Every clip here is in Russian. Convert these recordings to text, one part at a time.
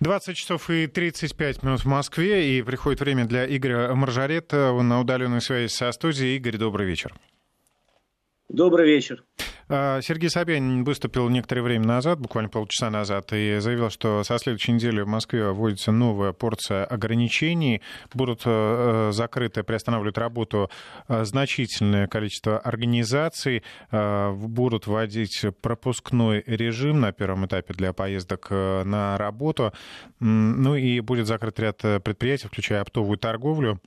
20 часов и 35 минут в Москве, и приходит время для Игоря Маржарета. На удаленной связи со студией. Игорь, добрый вечер. Добрый вечер. А, Сергей Собянин выступил некоторое время назад, буквально полчаса назад, и заявил, что со следующей недели в Москве вводится новая порция ограничений. Будут э, э, закрыты, приостанавливать работу э, значительное количество организаций, будут вводить пропускной режим на первом этапе для поездок на работу. Ну и будет закрыт ряд предприятий, включая оптовую торговлю.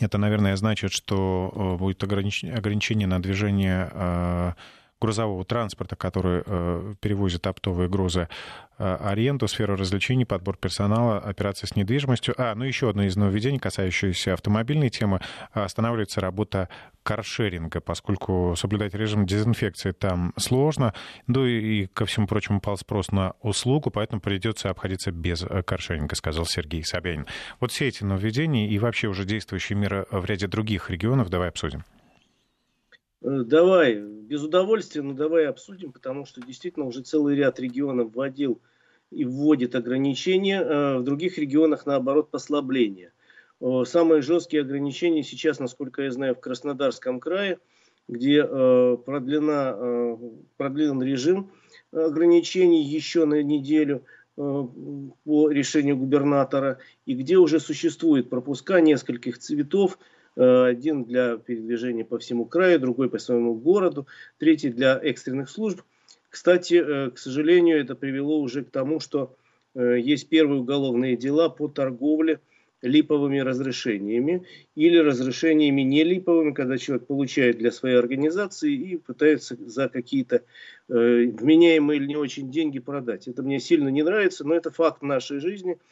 Это, наверное, значит, что будет ограничение на движение грузового транспорта, который э, перевозит оптовые грузы, э, аренду, сферу развлечений, подбор персонала, операции с недвижимостью. А, ну еще одно из нововведений, касающееся автомобильной темы, останавливается работа каршеринга, поскольку соблюдать режим дезинфекции там сложно, ну и, ко всему прочему, упал спрос на услугу, поэтому придется обходиться без э, каршеринга, сказал Сергей Собянин. Вот все эти нововведения и вообще уже действующие меры в ряде других регионов давай обсудим. Э, давай, без удовольствия, но давай обсудим, потому что действительно уже целый ряд регионов вводил и вводит ограничения, а в других регионах, наоборот, послабления. Самые жесткие ограничения сейчас, насколько я знаю, в Краснодарском крае, где э, продлена, э, продлен режим ограничений еще на неделю по решению губернатора, и где уже существует пропуска нескольких цветов, Э, один для передвижения по всему краю, другой по своему городу, третий для экстренных служб. Кстати, э, к сожалению, это привело уже к тому, что э, есть первые уголовные дела по торговле липовыми разрешениями или разрешениями не липовыми, когда человек получает для своей организации и пытается за какие-то э, вменяемые или не очень деньги продать. Это мне сильно не нравится, но это факт нашей жизни –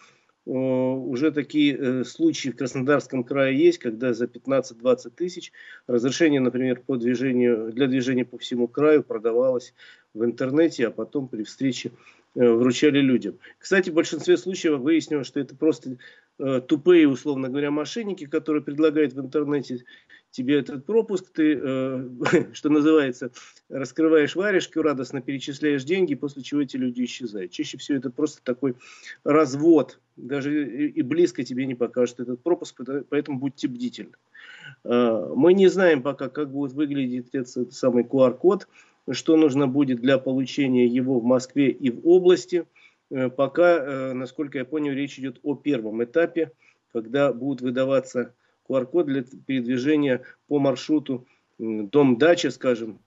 уже такие э, случаи в Краснодарском крае есть, когда за 15-20 тысяч разрешение, например, по движению, для движения по всему краю продавалось в интернете, а потом при встрече э, вручали людям. Кстати, в большинстве случаев выяснилось, что это просто э, тупые, условно говоря, мошенники, которые предлагают в интернете тебе этот пропуск, ты, э, что называется, раскрываешь варежку, радостно перечисляешь деньги, после чего эти люди исчезают. Чаще всего это просто такой развод, даже и близко тебе не покажут этот пропуск, поэтому будьте бдительны. Э, мы не знаем пока, как будет выглядеть этот самый QR-код, что нужно будет для получения его в Москве и в области. Э, пока, э, насколько я понял, речь идет о первом этапе, когда будут выдаваться QR-код для передвижения по маршруту дом-дача, скажем,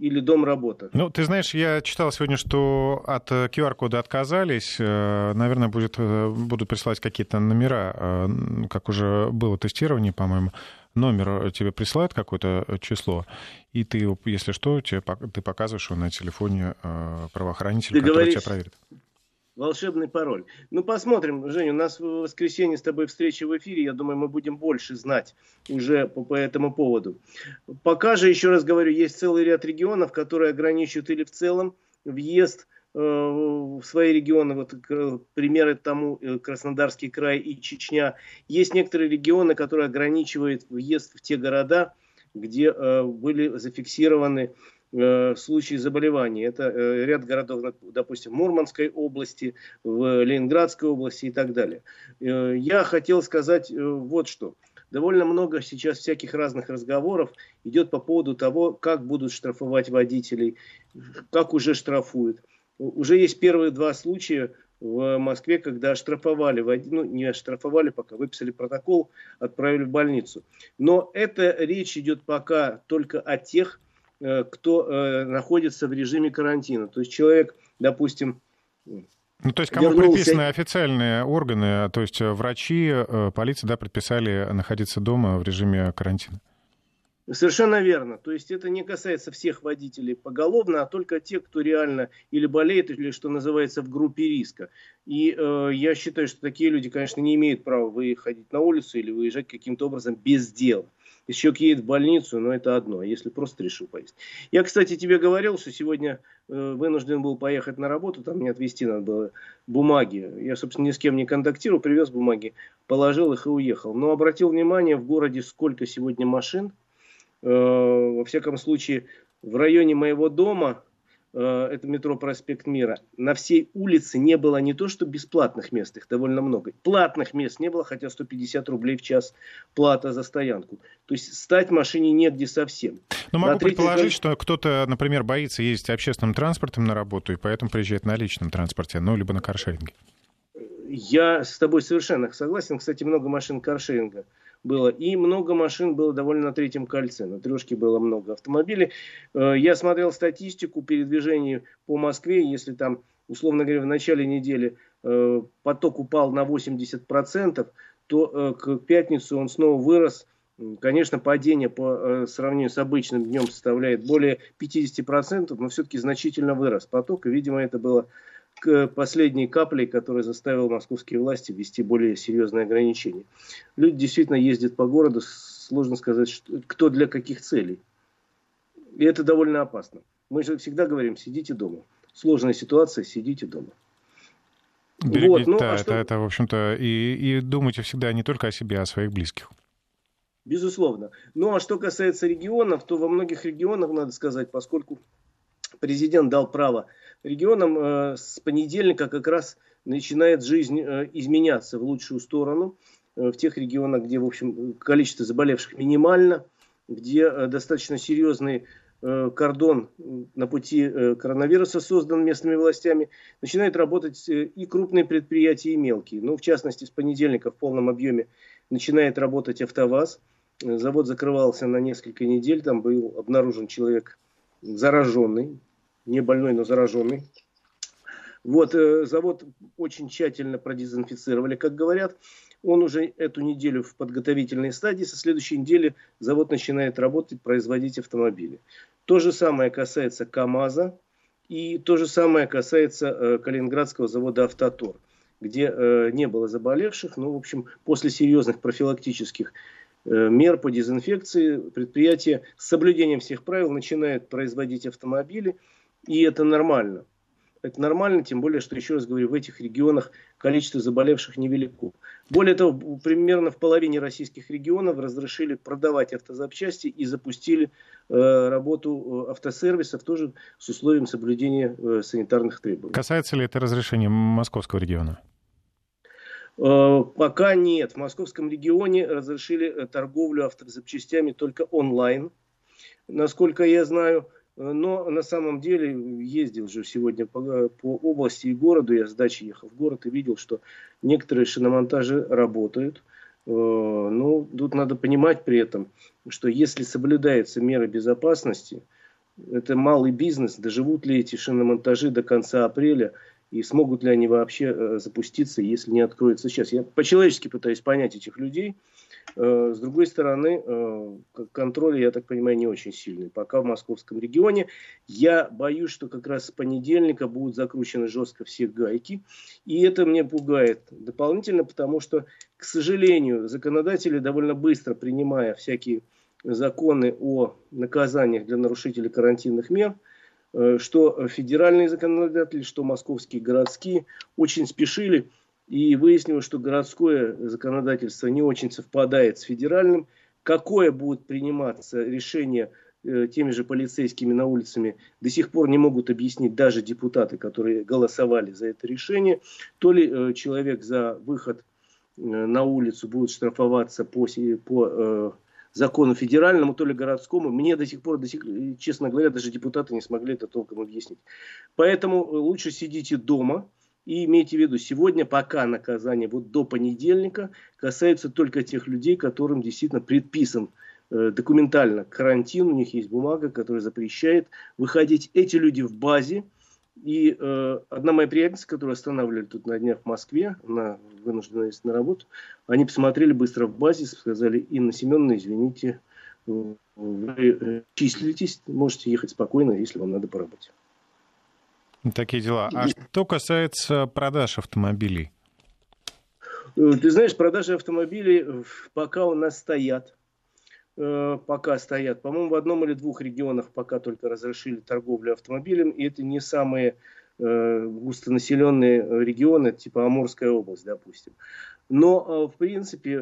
или дом-работа. Ну, ты знаешь, я читал сегодня, что от QR-кода отказались. Э, наверное, будет, э, будут присылать какие-то номера, э, как уже было тестирование, по-моему. Номер тебе присылают какое-то число, и ты, если что, тебе, ты показываешь его на телефоне правоохранителя, ты который говоришь... тебя проверит волшебный пароль. Ну, посмотрим, Женя, у нас в воскресенье с тобой встреча в эфире, я думаю, мы будем больше знать уже по, по этому поводу. Пока же, еще раз говорю, есть целый ряд регионов, которые ограничивают или в целом въезд э, в свои регионы, вот примеры тому э, Краснодарский край и Чечня. Есть некоторые регионы, которые ограничивают въезд в те города, где э, были зафиксированы Э, случаи заболеваний. Это э, ряд городов, допустим, в Мурманской области, в Ленинградской области и так далее. Э, я хотел сказать вот что. Довольно много сейчас всяких разных разговоров идет по поводу того, как будут штрафовать водителей, как уже штрафуют. Уже есть первые два случая в Москве, когда штрафовали, ну не штрафовали пока, выписали протокол, отправили в больницу. Но это речь идет пока только о тех, кто э, находится в режиме карантина. То есть человек, допустим, ну, то есть кому вернулся... приписаны официальные органы, то есть э, врачи, полиция, да, предписали находиться дома в режиме карантина? Совершенно верно. То есть это не касается всех водителей поголовно, а только тех, кто реально или болеет, или что называется в группе риска. И э, я считаю, что такие люди, конечно, не имеют права выходить на улицу или выезжать каким-то образом без дела. Если человек едет в больницу, но это одно, если просто решил поесть. Я, кстати, тебе говорил, что сегодня э, вынужден был поехать на работу, там мне отвезти надо было бумаги. Я, собственно, ни с кем не контактировал, привез бумаги, положил их и уехал. Но обратил внимание, в городе сколько сегодня машин. Э, во всяком случае, в районе моего дома это метро Проспект Мира, на всей улице не было не то что бесплатных мест, их довольно много, платных мест не было, хотя 150 рублей в час плата за стоянку. То есть стать машине негде совсем. Но могу предположить, этаж... что кто-то, например, боится ездить общественным транспортом на работу и поэтому приезжает на личном транспорте, ну, либо на каршеринге. Я с тобой совершенно согласен. Кстати, много машин каршеринга было. И много машин было довольно на третьем кольце. На трешке было много автомобилей. Э, я смотрел статистику передвижений по Москве. Если там, условно говоря, в начале недели э, поток упал на 80%, то э, к пятницу он снова вырос. Конечно, падение по сравнению с обычным днем составляет более 50%, но все-таки значительно вырос поток. И, видимо, это было последней каплей, которая заставила московские власти ввести более серьезные ограничения. Люди действительно ездят по городу, сложно сказать, что, кто для каких целей. И это довольно опасно. Мы же всегда говорим, сидите дома. Сложная ситуация, сидите дома. Берегите, вот, ну, да, а что... это, это, в общем-то, и, и думайте всегда не только о себе, а о своих близких. Безусловно. Ну, а что касается регионов, то во многих регионах, надо сказать, поскольку президент дал право регионам э, с понедельника как раз начинает жизнь э, изменяться в лучшую сторону. Э, в тех регионах, где, в общем, количество заболевших минимально, где достаточно серьезный кордон на пути коронавируса создан местными властями, начинают работать и крупные предприятия, и мелкие. Ну, в частности, с понедельника в полном объеме начинает работать АвтоВАЗ. Завод закрывался на несколько недель, там был обнаружен человек зараженный, не больной, но зараженный. Вот, э, завод очень тщательно продезинфицировали, как говорят. Он уже эту неделю в подготовительной стадии. Со следующей недели завод начинает работать, производить автомобили. То же самое касается КАМАЗа. И то же самое касается э, Калининградского завода «Автотор», где э, не было заболевших. Но, в общем, после серьезных профилактических мер по дезинфекции предприятие с соблюдением всех правил начинает производить автомобили – и это нормально. Это нормально, тем более, что, еще раз говорю, в этих регионах количество заболевших невелико. Более того, примерно в половине российских регионов разрешили продавать автозапчасти и запустили э, работу э, автосервисов тоже с условием соблюдения э, санитарных требований. Касается ли это разрешения московского региона? Э, пока нет. В московском регионе разрешили э, торговлю автозапчастями только онлайн, насколько я знаю. Но на самом деле ездил же сегодня по, по области и городу, я с дачи ехал в город и видел, что некоторые шиномонтажи работают. Э, ну, тут надо понимать при этом, что если соблюдаются меры безопасности, это малый бизнес, доживут ли эти шиномонтажи до конца апреля и смогут ли они вообще э, запуститься, если не откроется сейчас. Я по-человечески пытаюсь понять этих людей – Э, с другой стороны, э, контроль, я так понимаю, не очень сильный. Пока в московском регионе. Я боюсь, что как раз с понедельника будут закручены жестко все гайки. И это мне пугает дополнительно, потому что, к сожалению, законодатели довольно быстро, принимая всякие законы о наказаниях для нарушителей карантинных мер, что федеральные законодатели, что московские городские очень спешили и выяснилось, что городское законодательство не очень совпадает с федеральным. Какое будет приниматься решение э, теми же полицейскими на улицами, до сих пор не могут объяснить даже депутаты, которые голосовали за это решение. То ли э, человек за выход э, на улицу будет штрафоваться по, по э, закону федеральному, то ли городскому. Мне до сих пор, до сих, честно говоря, даже депутаты не смогли это толком объяснить. Поэтому лучше сидите дома, и имейте в виду, сегодня пока наказание вот до понедельника касается только тех людей, которым действительно предписан э, документально карантин, у них есть бумага, которая запрещает выходить. Эти люди в базе. И э, одна моя приятельница, которую останавливали тут на днях в Москве, она вынуждена ездить на работу, они посмотрели быстро в базе, сказали, Инна Семеновна, извините, вы э, числитесь, можете ехать спокойно, если вам надо поработать. Такие дела. А что касается продаж автомобилей? Э, ты знаешь, продажи автомобилей пока у нас стоят. Э, пока стоят. По-моему, в одном или двух регионах пока только разрешили торговлю автомобилем. И это не самые густонаселенные регионы, типа Амурская область, допустим. Но, в принципе,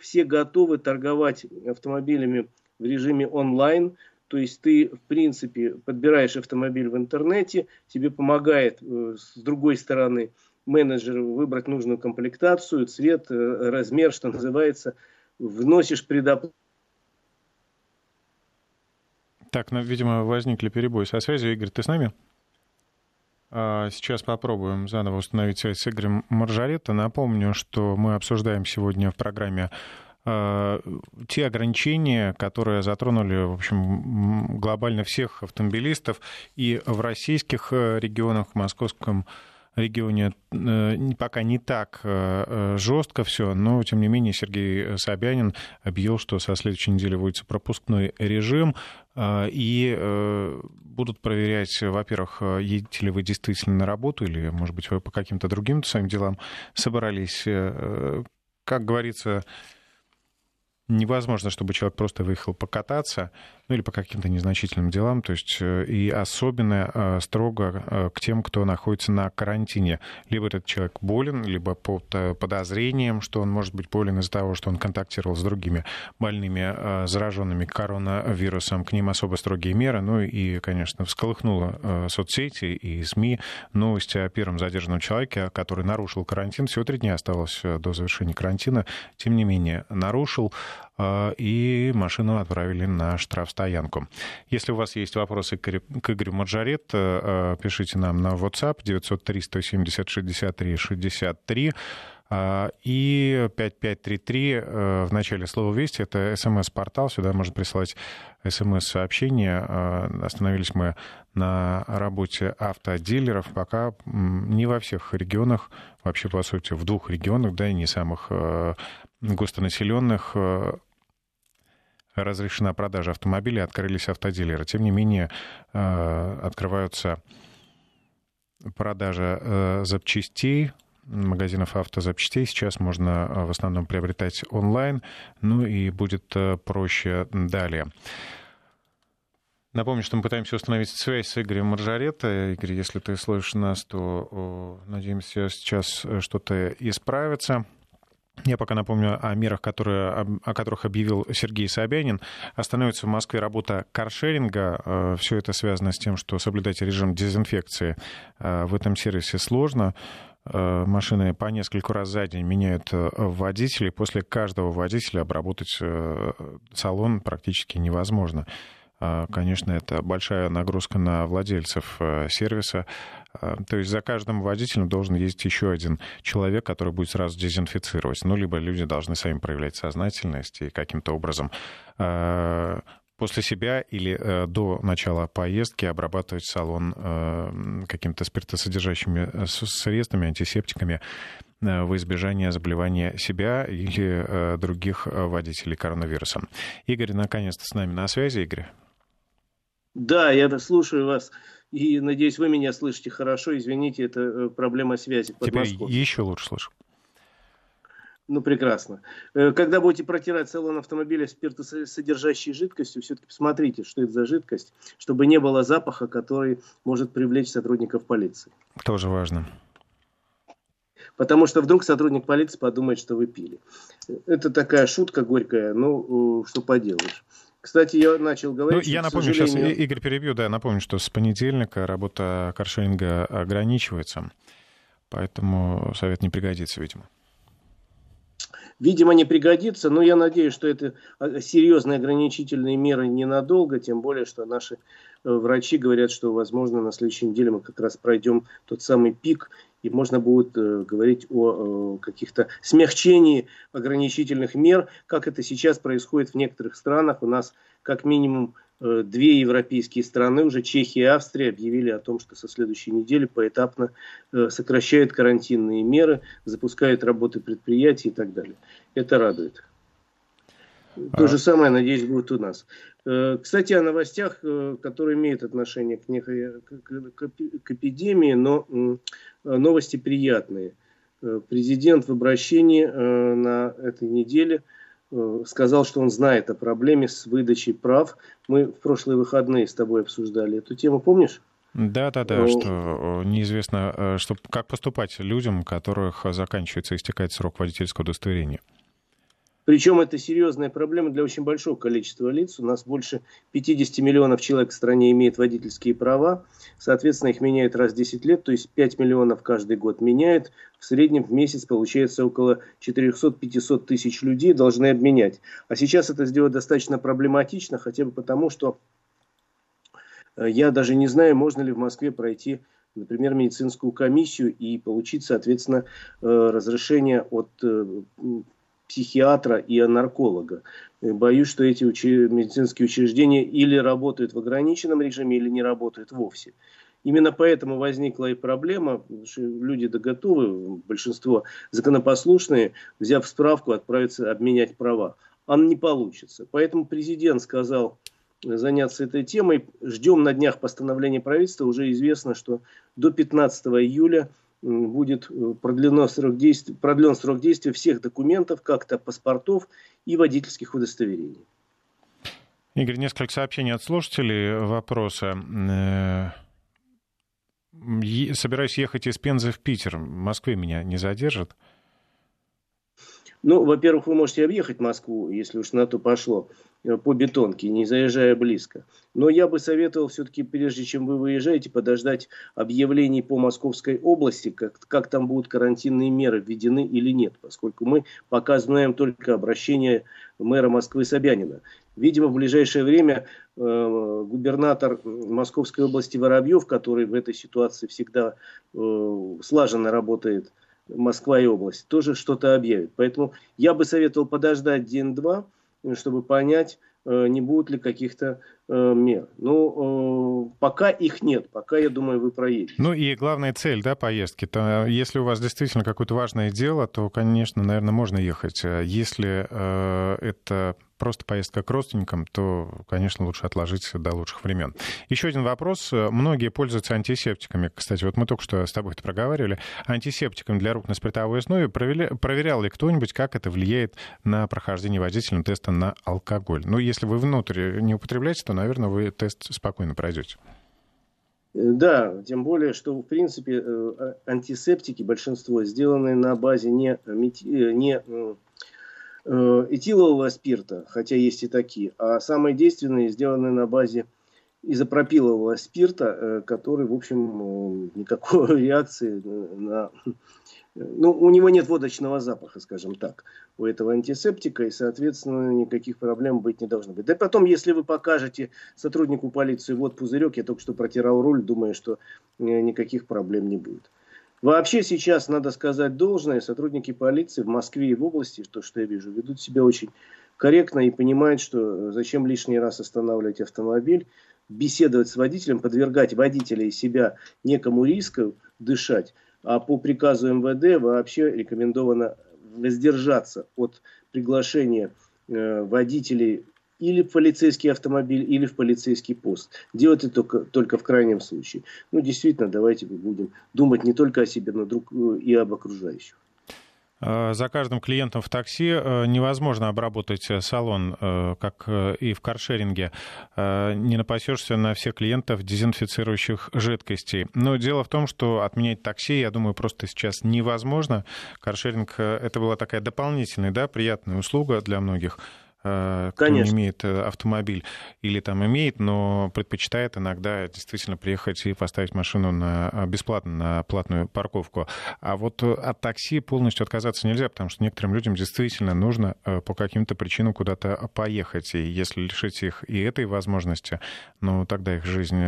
все готовы торговать автомобилями в режиме онлайн. То есть ты, в принципе, подбираешь автомобиль в интернете, тебе помогает э, с другой стороны менеджер выбрать нужную комплектацию, цвет, э, размер, что называется, вносишь предоплату. Так, ну, видимо, возникли перебои со связью. Игорь, ты с нами? А, сейчас попробуем заново установить связь с Игорем Маржаретто. Напомню, что мы обсуждаем сегодня в программе а, те ограничения, которые затронули, в общем, глобально всех автомобилистов и в российских э, регионах, в московском э, пока не так э, жестко все, но тем не менее Сергей Собянин объявил, что со следующей недели вводится пропускной режим и будут проверять, во-первых, едете ли вы действительно на работу или, может быть, вы по каким-то другим своим делам собрались. Как говорится, невозможно, чтобы человек просто выехал покататься, ну или по каким-то незначительным делам, то есть э, и особенно э, строго э, к тем, кто находится на карантине. Либо этот человек болен, либо под подозрением, что он может быть болен из-за того, что он контактировал с другими больными, зараженными коронавирусом. К ним особо строгие меры. Ну и, конечно, всколыхнуло соцсети и СМИ новости о первом задержанном человеке, который нарушил карантин. Всего три дня осталось до завершения карантина. Тем не менее, нарушил. А, и машину отправили на штрафстоянку. Если у вас есть вопросы к Игорю Маржарет, э, пишите нам на WhatsApp 903 170 63 63. И 5533 э, в начале слова «Вести» — это смс-портал, сюда можно присылать смс-сообщения. Э, остановились мы на работе автодилеров, пока не во всех регионах, вообще, по сути, в двух регионах, да, и не самых густонаселенных, разрешена продажа автомобилей, открылись автодилеры. Тем не менее, э, открываются продажа э, запчастей, магазинов автозапчастей сейчас можно э, в основном приобретать онлайн, ну и будет проще далее. Напомню, что мы пытаемся установить связь с Игорем Маржаретто. Игорь, если ты слышишь нас, то надеемся, сейчас что-то исправится. Я пока напомню о мерах, которые, о которых объявил Сергей Собянин. Остановится в Москве работа каршеринга. Э, Все это связано с тем, что соблюдать режим дезинфекции э, в этом сервисе сложно. Э, машины по несколько раз за день меняют водителей. После каждого водителя обработать салон практически невозможно. Конечно, это большая нагрузка на владельцев сервиса. А, то есть за каждым водителем должен ездить еще один человек, который будет сразу дезинфицировать. Ну, либо люди должны сами проявлять сознательность и каким-то образом а, после себя или э, до начала поездки обрабатывать салон э, какими-то спиртосодержащими э, средствами, антисептиками во избежание заболевания себя или других водителей коронавирусом. Игорь, наконец-то с нами на связи. Игорь. Да, я слушаю вас. И надеюсь, вы меня слышите хорошо. Извините, это э, проблема связи. Теперь еще лучше слышу. Ну, прекрасно. Э, когда будете протирать салон автомобиля спиртосодержащей жидкостью, все-таки посмотрите, что это за жидкость, чтобы не было запаха, который может привлечь сотрудников полиции. Тоже важно. Потому что вдруг сотрудник полиции подумает, что вы пили. Это такая шутка горькая, ну, что поделаешь. Кстати, я начал говорить... Ну, я напомню, сожалению... сейчас Игорь перебью, да, напомню, что с понедельника работа каршеринга ограничивается, поэтому совет не пригодится, видимо. Видимо, не пригодится, но я надеюсь, что это а, серьезные ограничительные меры ненадолго, тем более, что наши э, врачи говорят, что, возможно, на следующей неделе мы как раз пройдем тот самый пик, и можно будет э, говорить о э, каких-то смягчении ограничительных мер, как это сейчас происходит в некоторых странах. У нас как минимум э, две европейские страны, уже Чехия и Австрия, объявили о том, что со следующей недели поэтапно э, сокращают карантинные меры, запускают работы предприятий и так далее. Это радует. То же самое, надеюсь, будет у нас. Э, кстати, о новостях, э, которые имеют отношение к, некой, к, к эпидемии, но новости приятные. Э, президент в обращении на этой неделе сказал, что он знает о проблеме с выдачей прав. Мы в прошлые выходные с тобой обсуждали эту тему, помнишь? Да, да, да, что неизвестно, что, как поступать людям, у которых заканчивается, истекает срок водительского удостоверения. Причем это серьезная проблема для очень большого количества лиц. У нас больше 50 миллионов человек в стране имеют водительские права. Соответственно, их меняют раз в 10 лет, то есть 5 миллионов каждый год меняют. В среднем в месяц получается около 400-500 тысяч людей должны обменять. А сейчас это сделать достаточно проблематично, хотя бы потому, что э, я даже не знаю, можно ли в Москве пройти например, медицинскую комиссию и получить, соответственно, э, разрешение от э, психиатра и нарколога. Боюсь, что эти учи- медицинские учреждения или работают в ограниченном режиме, или не работают вовсе. Именно поэтому возникла и проблема, что люди-то готовы, большинство законопослушные, взяв справку, отправиться обменять права. А не получится. Поэтому президент сказал заняться этой темой. Ждем на днях постановления правительства. Уже известно, что до 15 июля будет э, продлено срок действия, продлен срок действия всех документов, как-то паспортов и водительских удостоверений. Игорь, несколько сообщений от слушателей. Вопросы. Э, собираюсь ехать из Пензы в Питер. В Москве меня не задержат? Ну, во-первых, вы можете объехать Москву, если уж на то пошло. Э, по бетонке, не заезжая близко. Но я бы советовал все-таки, прежде чем вы выезжаете, подождать объявлений по Московской области, как, как там будут карантинные меры введены или нет, поскольку мы пока знаем только обращение мэра Москвы Собянина. Видимо, в ближайшее время э, губернатор Московской области Воробьев, который в этой ситуации всегда э, слаженно работает, Москва и область, тоже что-то объявит. Поэтому я бы советовал подождать день-два, чтобы понять, э, не будут ли каких-то э, мер. Ну, э, пока их нет, пока, я думаю, вы проедете. Ну и главная цель, да, поездки. То, если у вас действительно какое-то важное дело, то, конечно, наверное, можно ехать. Если э, это просто поездка к родственникам, то, конечно, лучше отложить до лучших времен. Еще один вопрос. Многие пользуются антисептиками. Кстати, вот мы только что с тобой это проговаривали. Антисептиком для рук на спиртовой основе. Проверял, проверял ли кто-нибудь, как это влияет на прохождение водительным теста на алкоголь? Ну, если вы внутрь не употребляете, то, наверное, вы тест спокойно пройдете. Да, тем более, что в принципе э, антисептики большинство сделаны на базе не, э, не Э, этилового спирта, хотя есть и такие, а самые действенные сделаны на базе изопропилового спирта, э, который, в общем, э, никакой реакции на... Ну, у него нет водочного запаха, скажем так, у этого антисептика, и, соответственно, никаких проблем быть не должно быть. Да и потом, если вы покажете сотруднику полиции вот пузырек, я только что протирал руль, думаю, что никаких проблем не будет. Вообще сейчас, надо сказать должное, сотрудники полиции в Москве и в области, то, что я вижу, ведут себя очень корректно и понимают, что э, зачем лишний раз останавливать автомобиль, беседовать с водителем, подвергать водителя и себя некому риску дышать. А по приказу МВД вообще рекомендовано воздержаться от приглашения э, водителей или в полицейский автомобиль, или в полицейский пост. Делать это только, только в крайнем случае. Ну, действительно, давайте будем думать не только о себе, но друг, э, и об окружающих. А, за каждым клиентом в такси э, невозможно обработать э, салон, как и в каршеринге. Не напасешься на всех клиентов дезинфицирующих жидкостей. Но дело в том, что отменять такси, я думаю, просто сейчас невозможно. Каршеринг — это была такая дополнительная, да, приятная услуга для многих. Э, кто Конечно. не имеет э, автомобиль или там имеет, но предпочитает иногда действительно приехать и поставить машину на, э, бесплатно на платную парковку. А вот от такси полностью отказаться нельзя, потому что некоторым людям действительно нужно по каким-то причинам куда-то поехать. И если лишить их и этой возможности, ну тогда их жизнь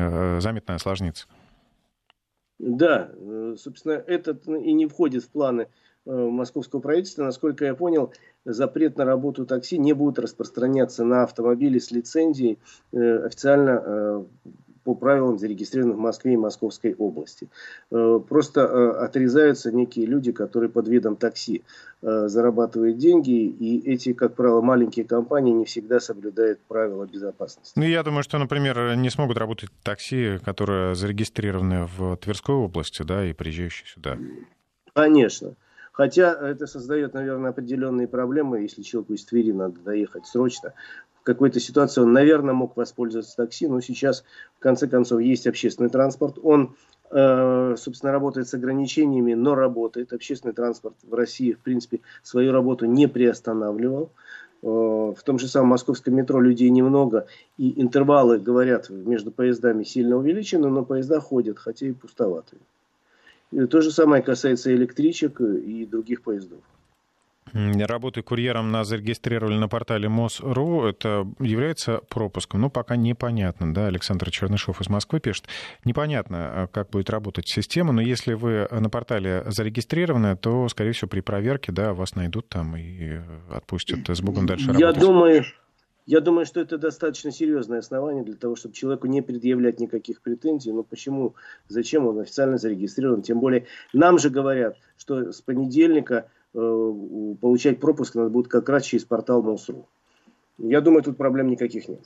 заметно осложнится. Да, собственно, этот и не входит в планы московского правительства. Насколько я понял, запрет на работу такси не будет распространяться на автомобили с лицензией э, официально э, по правилам, зарегистрированных в Москве и Московской области. Э, просто отрезаются некие люди, которые под видом такси зарабатывают деньги, и эти, как правило, маленькие компании не всегда соблюдают правила безопасности. Ну, я думаю, что, например, не смогут работать такси, которые зарегистрированы в Тверской области, да, и приезжающие сюда. Конечно. Хотя это создает, наверное, определенные проблемы, если человеку из Твери надо доехать срочно. В какой-то ситуации он, наверное, мог воспользоваться такси, но сейчас, в конце концов, есть общественный транспорт. Он э, собственно, работает с ограничениями, но работает. Общественный транспорт в России, в принципе, свою работу не приостанавливал. Э, в том же самом московском метро людей немного, и интервалы, говорят, между поездами сильно увеличены, но поезда ходят, хотя и пустоватые. То же самое касается электричек и других поездов. Работы курьером нас зарегистрировали на портале МОС.ру. Это является пропуском? Ну, пока непонятно, да, Александр Чернышов из Москвы пишет. Непонятно, а как будет работать система, но если вы на портале зарегистрированы, то, скорее всего, при проверке, да, вас найдут там и отпустят с Богом дальше Я думаю, я думаю, что это достаточно серьезное основание для того, чтобы человеку не предъявлять никаких претензий. Но почему, зачем он официально зарегистрирован? Тем более, нам же говорят, что с понедельника Э, получать пропуск надо будет как раз через портал МОСРУ. Я думаю, тут проблем никаких нет.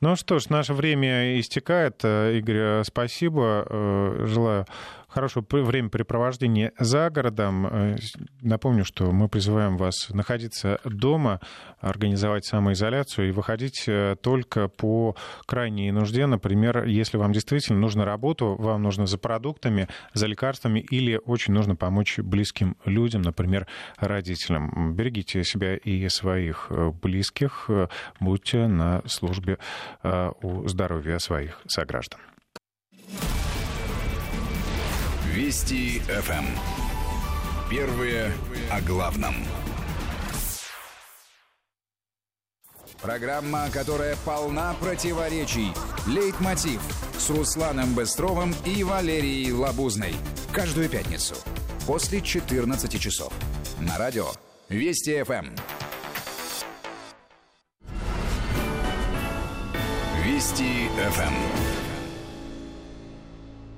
Ну что ж, наше время истекает. Э, Игорь, спасибо. Э, желаю хорошего времяпрепровождения за городом. Э, напомню, что мы призываем вас находиться дома, организовать самоизоляцию и выходить э, только по крайней нужде. Например, если вам действительно нужна работа, вам нужно за продуктами, за лекарствами или очень нужно помочь близким людям, например, родителям. Берегите себя и своих э, близких, будьте на службе у здоровья своих сограждан. Вести ФМ. Эм. Первые о главном. Программа, которая полна противоречий. Лейтмотив с Русланом Бестровым и Валерией Лабузной. Каждую пятницу после 14 часов. На радио Вести ФМ. Эм. Вести ФМ.